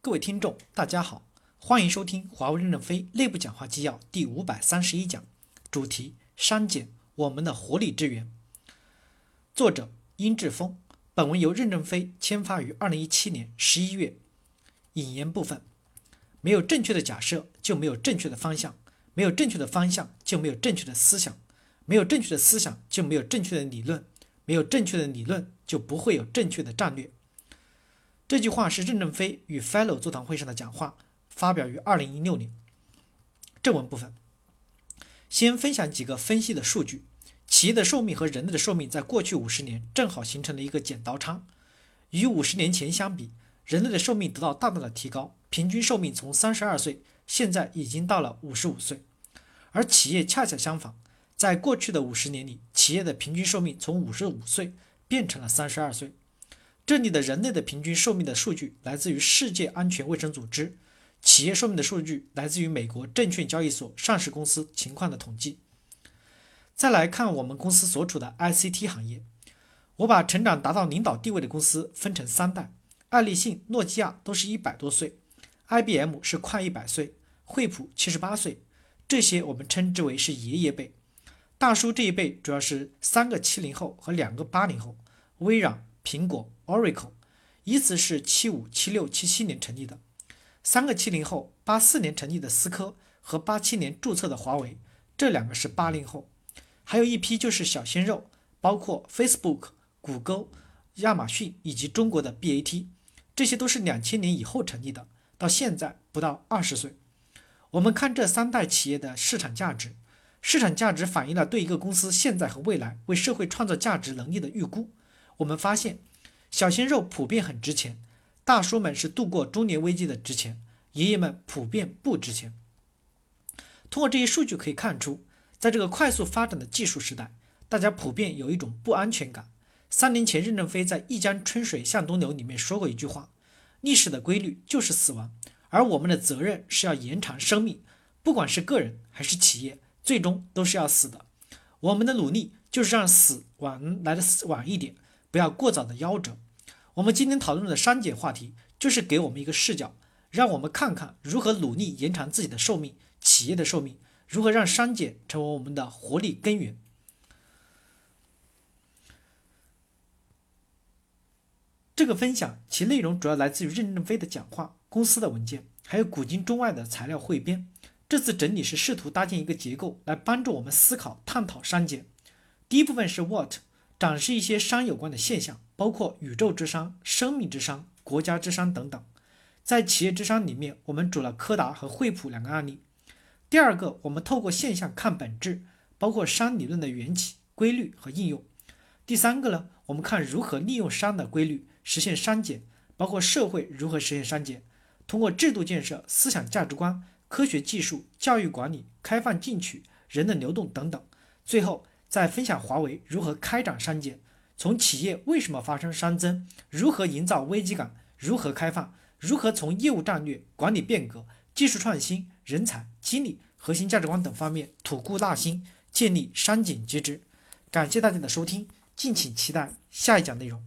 各位听众，大家好，欢迎收听华为任正非内部讲话纪要第五百三十一讲，主题：删减我们的活力之源。作者：殷志峰。本文由任正非签发于二零一七年十一月。引言部分：没有正确的假设，就没有正确的方向；没有正确的方向，就没有正确的思想；没有正确的思想，就没有正确的理论；没有正确的理论，就不会有正确的战略。这句话是任正非与 Fellow 座谈会上的讲话，发表于二零一六年。正文部分，先分享几个分析的数据：企业的寿命和人类的寿命在过去五十年正好形成了一个剪刀差。与五十年前相比，人类的寿命得到大大的提高，平均寿命从三十二岁现在已经到了五十五岁。而企业恰恰相反，在过去的五十年里，企业的平均寿命从五十五岁变成了三十二岁。这里的人类的平均寿命的数据来自于世界安全卫生组织，企业寿命的数据来自于美国证券交易所上市公司情况的统计。再来看我们公司所处的 ICT 行业，我把成长达到领导地位的公司分成三代，爱立信、诺基亚都是一百多岁，IBM 是快一百岁，惠普七十八岁，这些我们称之为是爷爷辈。大叔这一辈主要是三个七零后和两个八零后，微软。苹果、Oracle，依次是七五、七六、七七年成立的，三个七零后，八四年成立的思科和八七年注册的华为，这两个是八零后，还有一批就是小鲜肉，包括 Facebook、谷歌、亚马逊以及中国的 BAT，这些都是两千年以后成立的，到现在不到二十岁。我们看这三代企业的市场价值，市场价值反映了对一个公司现在和未来为社会创造价值能力的预估。我们发现，小鲜肉普遍很值钱，大叔们是度过中年危机的值钱，爷爷们普遍不值钱。通过这些数据可以看出，在这个快速发展的技术时代，大家普遍有一种不安全感。三年前，任正非在《一江春水向东流》里面说过一句话：“历史的规律就是死亡，而我们的责任是要延长生命。不管是个人还是企业，最终都是要死的。我们的努力就是让死晚来的晚一点。”不要过早的夭折。我们今天讨论的删减话题，就是给我们一个视角，让我们看看如何努力延长自己的寿命，企业的寿命，如何让删减成为我们的活力根源。这个分享其内容主要来自于任正非的讲话、公司的文件，还有古今中外的材料汇编。这次整理是试图搭建一个结构，来帮助我们思考、探讨删减。第一部分是 What。展示一些商有关的现象，包括宇宙之商、生命之商、国家之商等等。在企业之商里面，我们主了柯达和惠普两个案例。第二个，我们透过现象看本质，包括商理论的缘起、规律和应用。第三个呢，我们看如何利用商的规律实现商减，包括社会如何实现商减，通过制度建设、思想价值观、科学技术、教育管理、开放进取、人的流动等等。最后。在分享华为如何开展商检，从企业为什么发生商增，如何营造危机感，如何开放，如何从业务战略、管理变革、技术创新、人才、激励、核心价值观等方面吐故纳新，建立商检机制。感谢大家的收听，敬请期待下一讲内容。